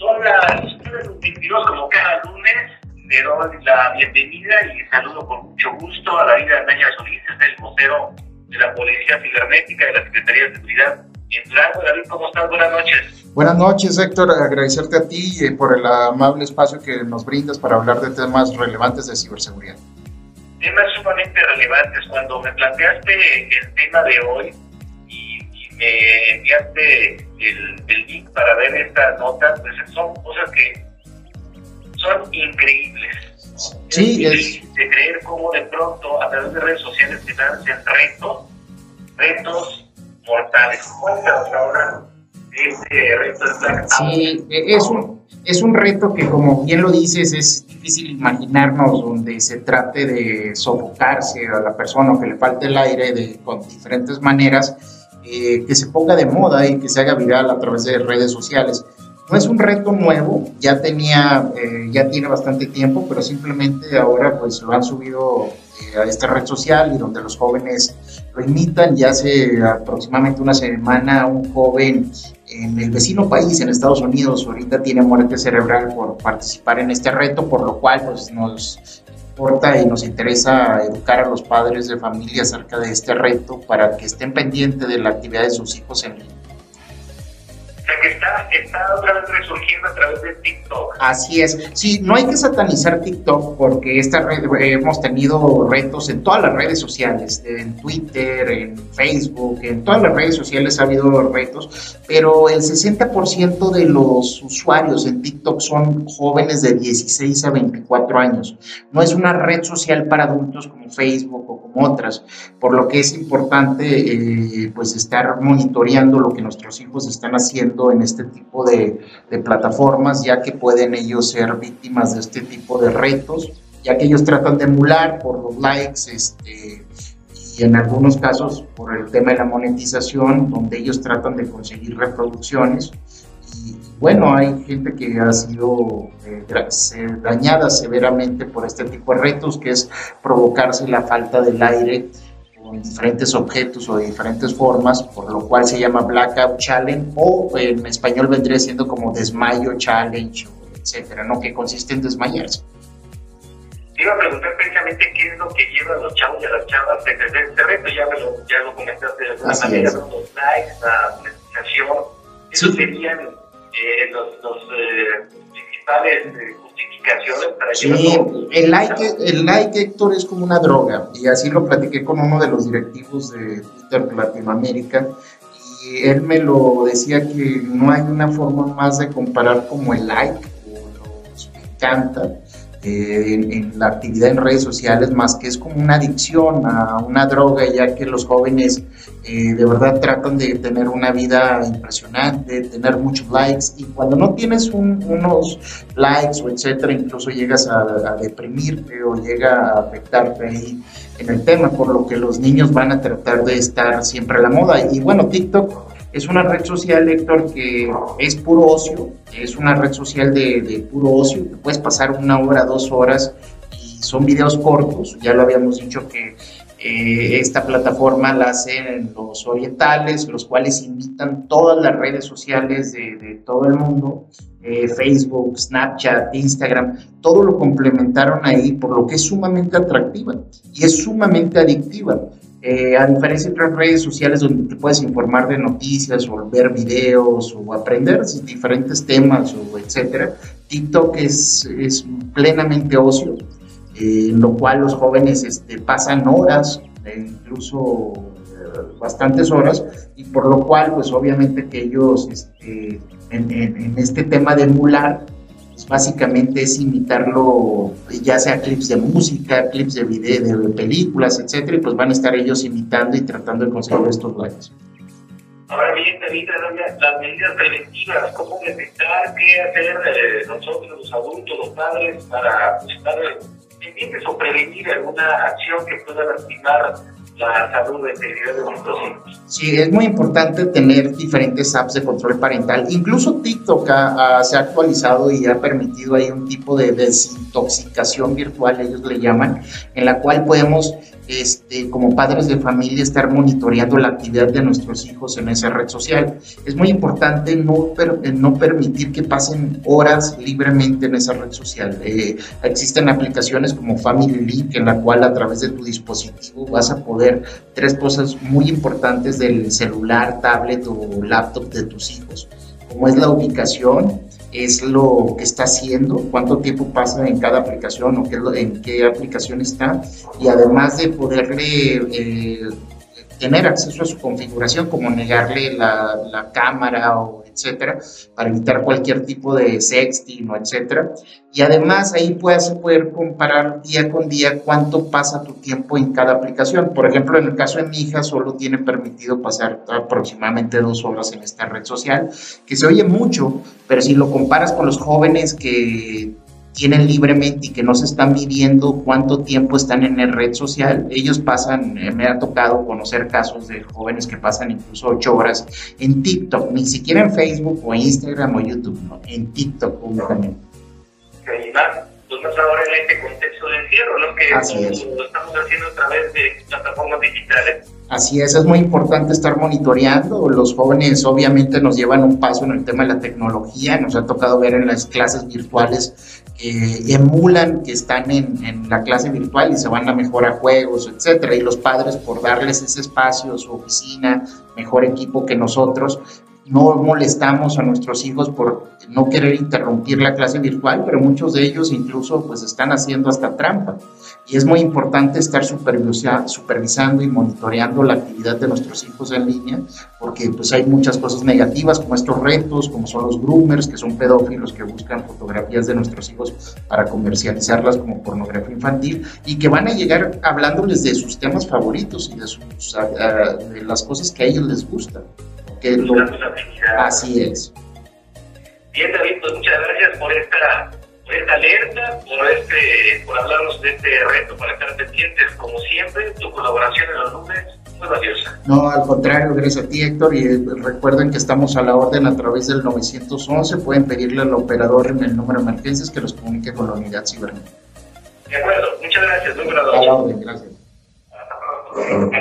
Son las 22 como cada lunes. Le doy la bienvenida y saludo con mucho gusto a David Ardaña Solís, es el vocero de la Policía Cibernética de la Secretaría de Seguridad en David, ¿cómo estás? Buenas noches. Buenas noches, Héctor. Agradecerte a ti eh, por el amable espacio que nos brindas para hablar de temas relevantes de ciberseguridad. Temas sumamente relevantes. Cuando me planteaste el tema de hoy y, me enviaste el, link para ver esta nota, pues son cosas que son increíbles. Sí, es, de creer cómo de pronto a través de redes sociales se lanzan retos, retos mortales. Cuéntanos ahora este reto de Black Sí, es un, es un reto que, como bien lo dices, es difícil imaginarnos donde se trate de sofocarse a la persona o que le falte el aire de, con diferentes maneras, eh, que se ponga de moda y que se haga viral a través de redes sociales. No es un reto nuevo, ya tenía, eh, ya tiene bastante tiempo, pero simplemente ahora pues lo han subido eh, a esta red social y donde los jóvenes lo imitan. Ya hace aproximadamente una semana un joven en el vecino país, en Estados Unidos, ahorita tiene muerte cerebral por participar en este reto, por lo cual pues, nos importa y nos interesa educar a los padres de familia acerca de este reto para que estén pendientes de la actividad de sus hijos en línea que está, otra vez resurgiendo a través de TikTok. Así es. Sí, no hay que satanizar TikTok porque esta red, hemos tenido retos en todas las redes sociales, en Twitter, en Facebook, en todas las redes sociales ha habido retos, pero el 60% de los usuarios en TikTok son jóvenes de 16 a 24 años. No es una red social para adultos como Facebook o como otras, por lo que es importante eh, pues estar monitoreando lo que nuestros hijos están haciendo en este tipo de, plataformas, ya que pueden ellos ser víctimas de este tipo de retos, ya que ellos tratan de emular por los likes, este, y en algunos casos por el tema de la monetización, donde ellos tratan de conseguir reproducciones. Y bueno, hay gente que ha sido eh, dañada severamente por este tipo de retos, que es provocarse la falta del aire diferentes objetos o de diferentes formas, por lo cual se llama Blackout Challenge o en español vendría siendo como Desmayo Challenge, etcétera, ¿no? Que consiste en desmayarse. Te iba a preguntar precisamente qué es lo que lleva a los chavos y a las chavas entender este reto, ya, me lo, ya lo comentaste de alguna manera, los likes, la monetización, esos serían eh, los, los eh, principales eh, Sí, el like, el like, Héctor, es como una droga, y así lo platiqué con uno de los directivos de Twitter Latinoamérica, y él me lo decía que no hay una forma más de comparar como el like, o los me encanta, eh, en, la actividad en redes sociales más que es como una adicción a una droga, ya que los jóvenes eh, de verdad tratan de tener una vida impresionante, tener muchos likes y cuando no tienes unos likes o etcétera, incluso llegas a, deprimirte o llega a afectarte ahí en el tema, por lo que los niños van a tratar de estar siempre a la moda. Y bueno, TikTok es una red social, Héctor, que es puro ocio, es una red social de, puro ocio, puedes pasar una hora, dos horas y son videos cortos, ya lo habíamos dicho que eh, esta plataforma la hacen los orientales, los cuales invitan todas las redes sociales de, todo el mundo, eh, Facebook, Snapchat, Instagram, todo lo complementaron ahí, por lo que es sumamente atractiva y es sumamente adictiva. Eh, a diferencia de otras redes sociales donde te puedes informar de noticias o ver videos o aprender diferentes temas o etcétera, TikTok es, es plenamente ocio, eh, en lo cual los jóvenes este, pasan horas, e incluso eh, bastantes horas, y por lo cual pues obviamente que ellos este, en, en este tema de emular pues, básicamente es imitarlo, ya sea clips de música, clips de video, de películas, etcétera, y pues van a estar ellos imitando y tratando de conseguir estos likes. Ahora bien, las medidas preventivas, cómo detectar, qué hacer nosotros, los adultos, los padres, para estar pendientes o prevenir alguna acción que pueda lastimar la salud de nuestros hijos. Sí, es muy importante tener diferentes apps de control parental. Incluso TikTok se ha actualizado y ha permitido ahí un tipo de desintoxicación virtual, ellos le llaman, en la cual podemos este, como padres de familia, estar monitoreando la actividad de nuestros hijos en esa red social. Es muy importante no, no permitir que pasen horas libremente en esa red social. Eh, existen aplicaciones como Family Link, en la cual a través de tu dispositivo vas a poder tres cosas muy importantes del celular, tablet o laptop de tus hijos, como es la ubicación, es lo que está haciendo, cuánto tiempo pasa en cada aplicación o qué, en qué aplicación está, y además de poderle eh, tener acceso a su configuración, como negarle la, la cámara o etcétera, para evitar cualquier tipo de sexting o etcétera. Y además ahí puedes poder comparar día con día cuánto pasa tu tiempo en cada aplicación. Por ejemplo, en el caso de mi hija, solo tiene permitido pasar aproximadamente dos horas en esta red social, que se oye mucho, pero si lo comparas con los jóvenes que tienen libremente y que no se están midiendo cuánto tiempo están en la red social. Ellos pasan, eh, me ha tocado conocer casos de jóvenes que pasan incluso ocho horas en TikTok, ni siquiera en Facebook o Instagram o YouTube, no, en TikTok únicamente. Y más, pues más ahora en este contexto de encierro, ¿no? Que Así es. lo estamos haciendo a través de plataformas digitales. Así es, es muy importante estar monitoreando. Los jóvenes obviamente nos llevan un paso en el tema de la tecnología. Nos ha tocado ver en las clases virtuales que emulan que están en, en, la clase virtual y se van a mejor a juegos, etcétera. Y los padres, por darles ese espacio, su oficina, mejor equipo que nosotros, no molestamos a nuestros hijos por no querer interrumpir la clase virtual, pero muchos de ellos incluso pues están haciendo hasta trampa. Y es muy importante estar supervisando y monitoreando la actividad de nuestros hijos en línea, porque pues hay muchas cosas negativas como estos retos, como son los groomers, que son pedófilos que buscan fotografías de nuestros hijos para comercializarlas como pornografía infantil y que van a llegar hablándoles de sus temas favoritos y de, sus, de las cosas que a ellos les gustan. Que lo, así es. Bien, David, pues muchas gracias por esta, por esta alerta, por, este, por hablarnos de este reto, para estar pendientes, como siempre, tu colaboración en los lunes. Muy valiosa. No, al contrario, gracias a ti, Héctor. Y recuerden que estamos a la orden a través del 911. Pueden pedirle al operador en el número de emergencias que los comunique con la unidad cibernética. De acuerdo, muchas gracias, número 2. A la orden, gracias. Hasta pronto.